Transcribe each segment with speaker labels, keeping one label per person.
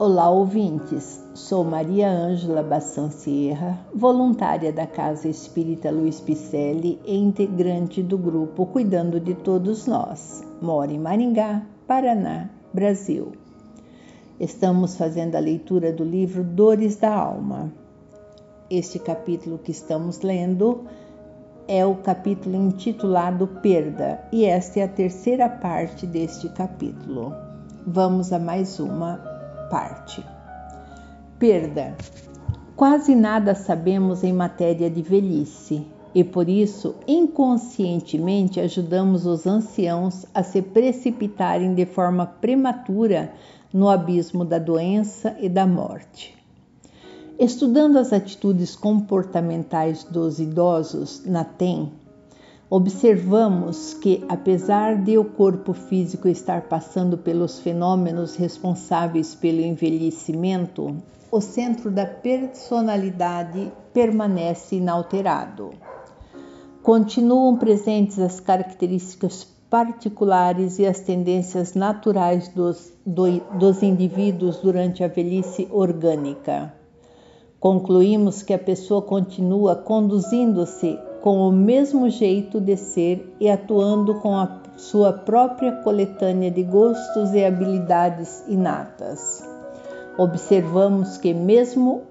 Speaker 1: Olá, ouvintes. Sou Maria Ângela Bassan Sierra, voluntária da Casa Espírita Luiz Picelli e integrante do grupo Cuidando de Todos Nós. Moro em Maringá, Paraná, Brasil. Estamos fazendo a leitura do livro Dores da Alma. Este capítulo que estamos lendo é o capítulo intitulado Perda, e esta é a terceira parte deste capítulo. Vamos a mais uma parte. Perda. Quase nada sabemos em matéria de velhice e por isso inconscientemente ajudamos os anciãos a se precipitarem de forma prematura no abismo da doença e da morte. Estudando as atitudes comportamentais dos idosos na TEM, observamos que, apesar de o corpo físico estar passando pelos fenômenos responsáveis pelo envelhecimento, o centro da personalidade permanece inalterado. Continuam presentes as características particulares e as tendências naturais dos, do, dos indivíduos durante a velhice orgânica. Concluímos que a pessoa continua conduzindo-se com o mesmo jeito de ser e atuando com a sua própria coletânea de gostos e habilidades inatas. Observamos que, mesmo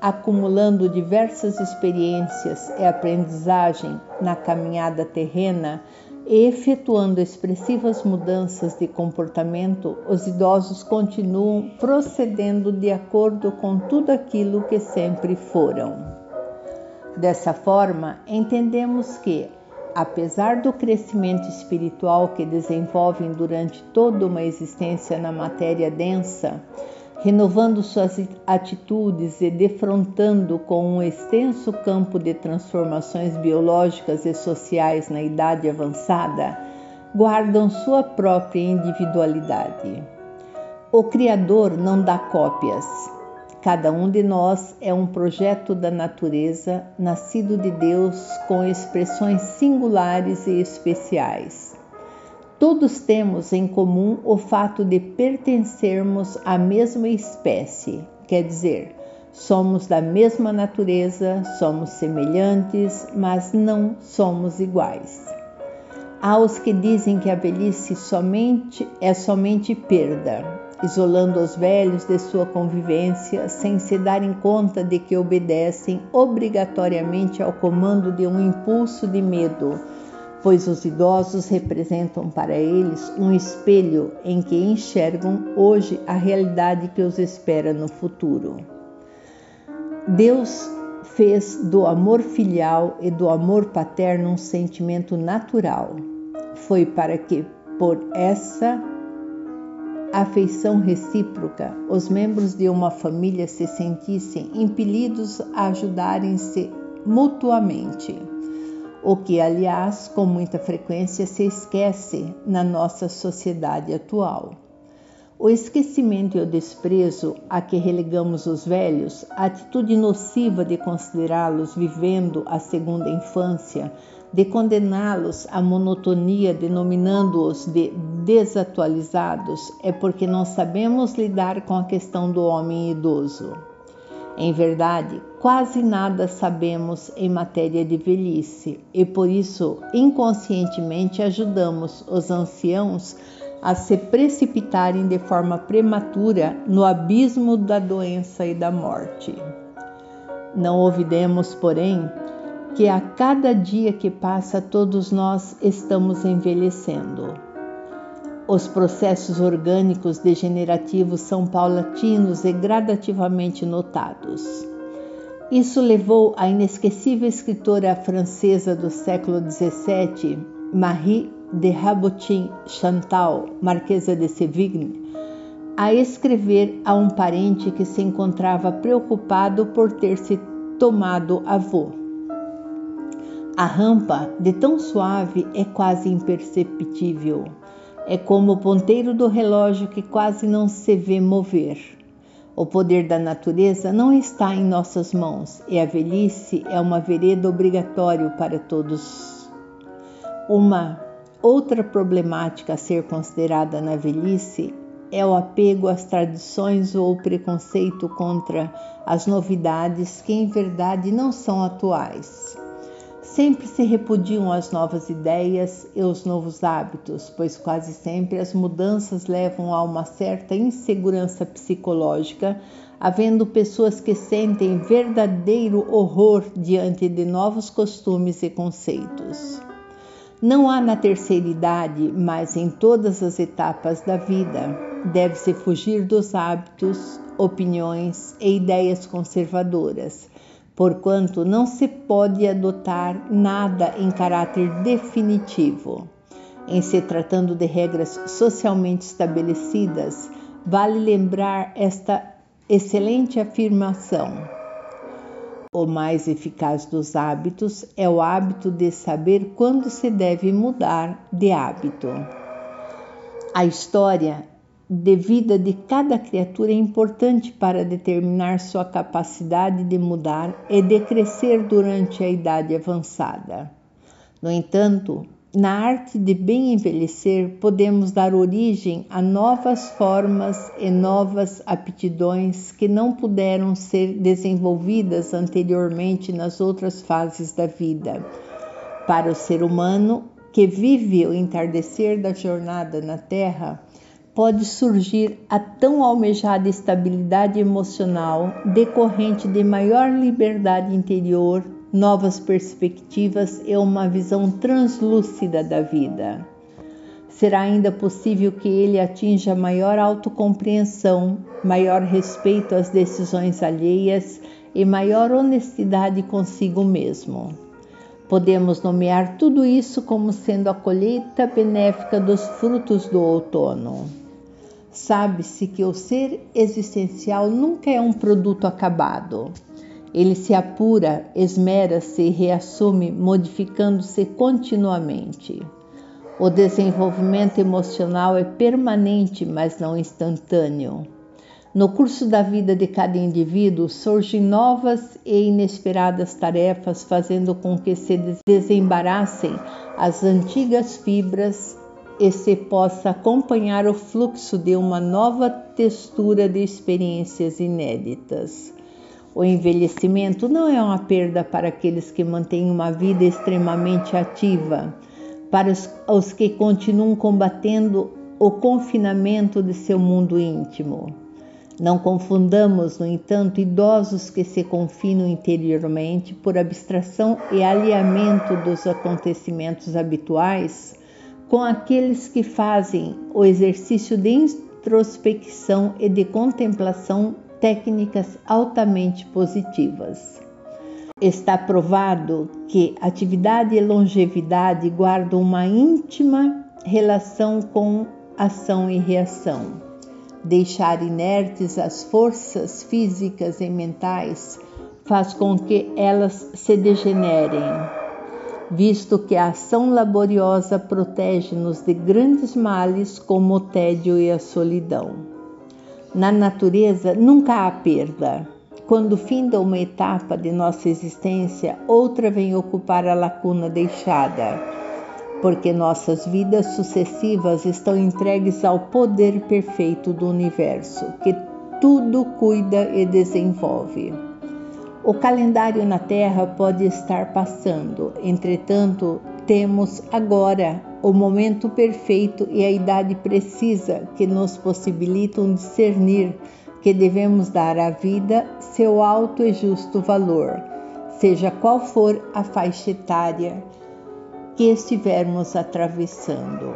Speaker 1: acumulando diversas experiências e aprendizagem na caminhada terrena, e efetuando expressivas mudanças de comportamento, os idosos continuam procedendo de acordo com tudo aquilo que sempre foram. Dessa forma, entendemos que, apesar do crescimento espiritual que desenvolvem durante toda uma existência na matéria densa, renovando suas atitudes e defrontando com um extenso campo de transformações biológicas e sociais na idade avançada, guardam sua própria individualidade. O Criador não dá cópias. Cada um de nós é um projeto da natureza, nascido de Deus com expressões singulares e especiais. Todos temos em comum o fato de pertencermos à mesma espécie, quer dizer, somos da mesma natureza, somos semelhantes, mas não somos iguais. Há os que dizem que a velhice somente é somente perda, isolando os velhos de sua convivência sem se darem conta de que obedecem obrigatoriamente ao comando de um impulso de medo pois os idosos representam para eles um espelho em que enxergam hoje a realidade que os espera no futuro. Deus fez do amor filial e do amor paterno um sentimento natural. Foi para que, por essa afeição recíproca, os membros de uma família se sentissem impelidos a ajudarem-se mutuamente o que, aliás, com muita frequência se esquece na nossa sociedade atual. O esquecimento e o desprezo a que relegamos os velhos, a atitude nociva de considerá-los vivendo a segunda infância, de condená-los à monotonia, denominando-os de desatualizados, é porque não sabemos lidar com a questão do homem idoso. Em verdade, quase nada sabemos em matéria de velhice e por isso inconscientemente ajudamos os anciãos a se precipitarem de forma prematura no abismo da doença e da morte. Não ouvidemos, porém, que a cada dia que passa todos nós estamos envelhecendo. Os processos orgânicos degenerativos são paulatinos e gradativamente notados. Isso levou a inesquecível escritora francesa do século XVII, Marie de Rabotin Chantal, Marquesa de Sévigné, a escrever a um parente que se encontrava preocupado por ter se tomado avô. A rampa, de tão suave, é quase imperceptível. É como o ponteiro do relógio que quase não se vê mover. O poder da natureza não está em nossas mãos e a velhice é uma vereda obrigatória para todos. Uma outra problemática a ser considerada na velhice é o apego às tradições ou o preconceito contra as novidades que em verdade não são atuais. Sempre se repudiam as novas ideias e os novos hábitos, pois quase sempre as mudanças levam a uma certa insegurança psicológica, havendo pessoas que sentem verdadeiro horror diante de novos costumes e conceitos. Não há na terceira idade, mas em todas as etapas da vida. Deve-se fugir dos hábitos, opiniões e ideias conservadoras, porquanto não se pode adotar nada em caráter definitivo. Em se tratando de regras socialmente estabelecidas, vale lembrar esta excelente afirmação o mais eficaz dos hábitos é o hábito de saber quando se deve mudar de hábito. A história de vida de cada criatura é importante para determinar sua capacidade de mudar e de crescer durante a idade avançada. No entanto, na arte de bem envelhecer, podemos dar origem a novas formas e novas aptidões que não puderam ser desenvolvidas anteriormente nas outras fases da vida. Para o ser humano que vive o entardecer da jornada na Terra, pode surgir a tão almejada estabilidade emocional decorrente de maior liberdade interior novas perspectivas e uma visão translúcida da vida. Será ainda possível que ele atinja maior autocompreensão, maior respeito às decisões alheias e maior honestidade consigo mesmo. Podemos nomear tudo isso como sendo a colheita benéfica dos frutos do outono. Sabe-se que o ser existencial nunca é um produto acabado ele se apura, esmera-se reassume, modificando-se continuamente. O desenvolvimento emocional é permanente, mas não instantâneo. No curso da vida de cada indivíduo surgem novas e inesperadas tarefas, fazendo com que se desembaraçem as antigas fibras e se possa acompanhar o fluxo de uma nova textura de experiências inéditas. O envelhecimento não é uma perda para aqueles que mantêm uma vida extremamente ativa, para os, os que continuam combatendo o confinamento de seu mundo íntimo. Não confundamos, no entanto, idosos que se confinam interiormente por abstração e alinhamento dos acontecimentos habituais com aqueles que fazem o exercício de introspecção e de contemplação técnicas altamente positivas. Está provado que atividade e longevidade guardam uma íntima relação com ação e reação. Deixar inertes as forças físicas e mentais faz com que elas se degenerem, visto que a ação laboriosa protege-nos de grandes males como o tédio e a solidão. Na natureza nunca há perda. Quando finda uma etapa de nossa existência, outra vem ocupar a lacuna deixada, porque nossas vidas sucessivas estão entregues ao poder perfeito do universo, que tudo cuida e desenvolve. O calendário na Terra pode estar passando, entretanto, temos agora o momento perfeito e a idade precisa que nos possibilitam discernir que devemos dar à vida seu alto e justo valor, seja qual for a faixa etária que estivermos atravessando.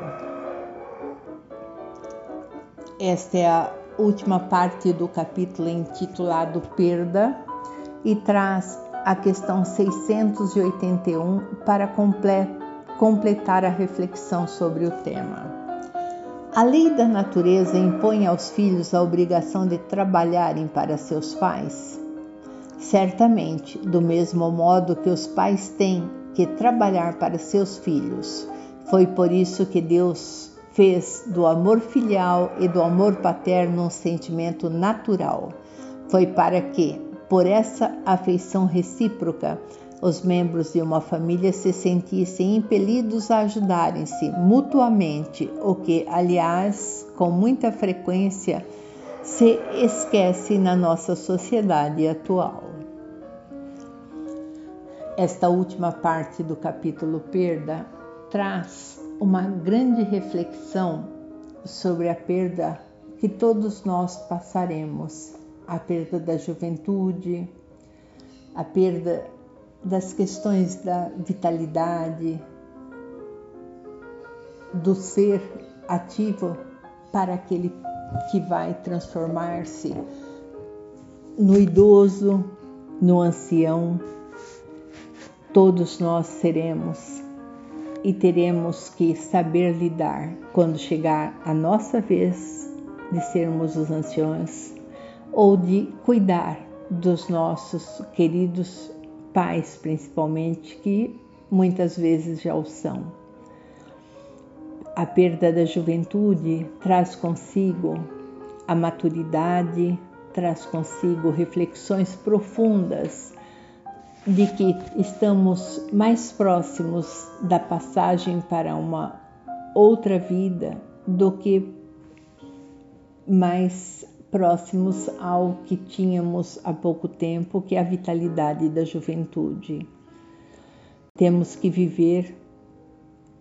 Speaker 1: Esta é a última parte do capítulo intitulado Perda e traz a questão 681 para completar a reflexão sobre o tema. A lei da natureza impõe aos filhos a obrigação de trabalharem para seus pais? Certamente, do mesmo modo que os pais têm que trabalhar para seus filhos. Foi por isso que Deus fez do amor filial e do amor paterno um sentimento natural. Foi para que, por essa afeição recíproca, os membros de uma família se sentissem impelidos a ajudarem-se mutuamente, o que, aliás, com muita frequência se esquece na nossa sociedade atual. Esta última parte do capítulo Perda traz uma grande reflexão sobre a perda que todos nós passaremos a perda da juventude, a perda das questões da vitalidade, do ser ativo para aquele que vai transformar-se no idoso, no ancião. Todos nós seremos e teremos que saber lidar quando chegar a nossa vez de sermos os anciões ou de cuidar dos nossos queridos pais, principalmente, que muitas vezes já o são. A perda da juventude traz consigo a maturidade, traz consigo reflexões profundas de que estamos mais próximos da passagem para uma outra vida do que mais próximos ao que tínhamos há pouco tempo, que é a vitalidade da juventude. Temos que viver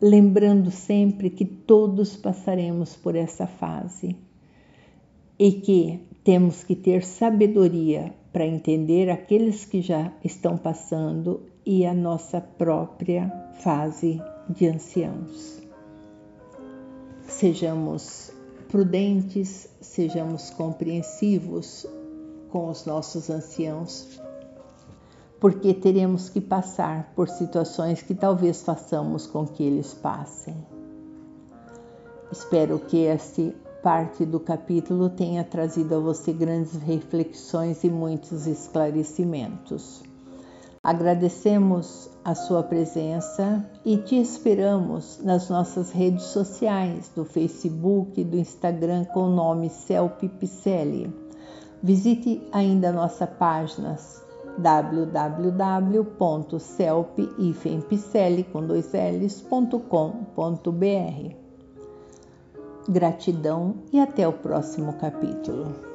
Speaker 1: lembrando sempre que todos passaremos por essa fase e que temos que ter sabedoria para entender aqueles que já estão passando e a nossa própria fase de anciãos. Sejamos prudentes, sejamos compreensivos com os nossos anciãos, porque teremos que passar por situações que talvez façamos com que eles passem. Espero que esta parte do capítulo tenha trazido a você grandes reflexões e muitos esclarecimentos. Agradecemos a sua presença e te esperamos nas nossas redes sociais, do Facebook e do Instagram com o nome Celpe Picelli. Visite ainda nossa página www.celpe.com.br. Gratidão e até o próximo capítulo.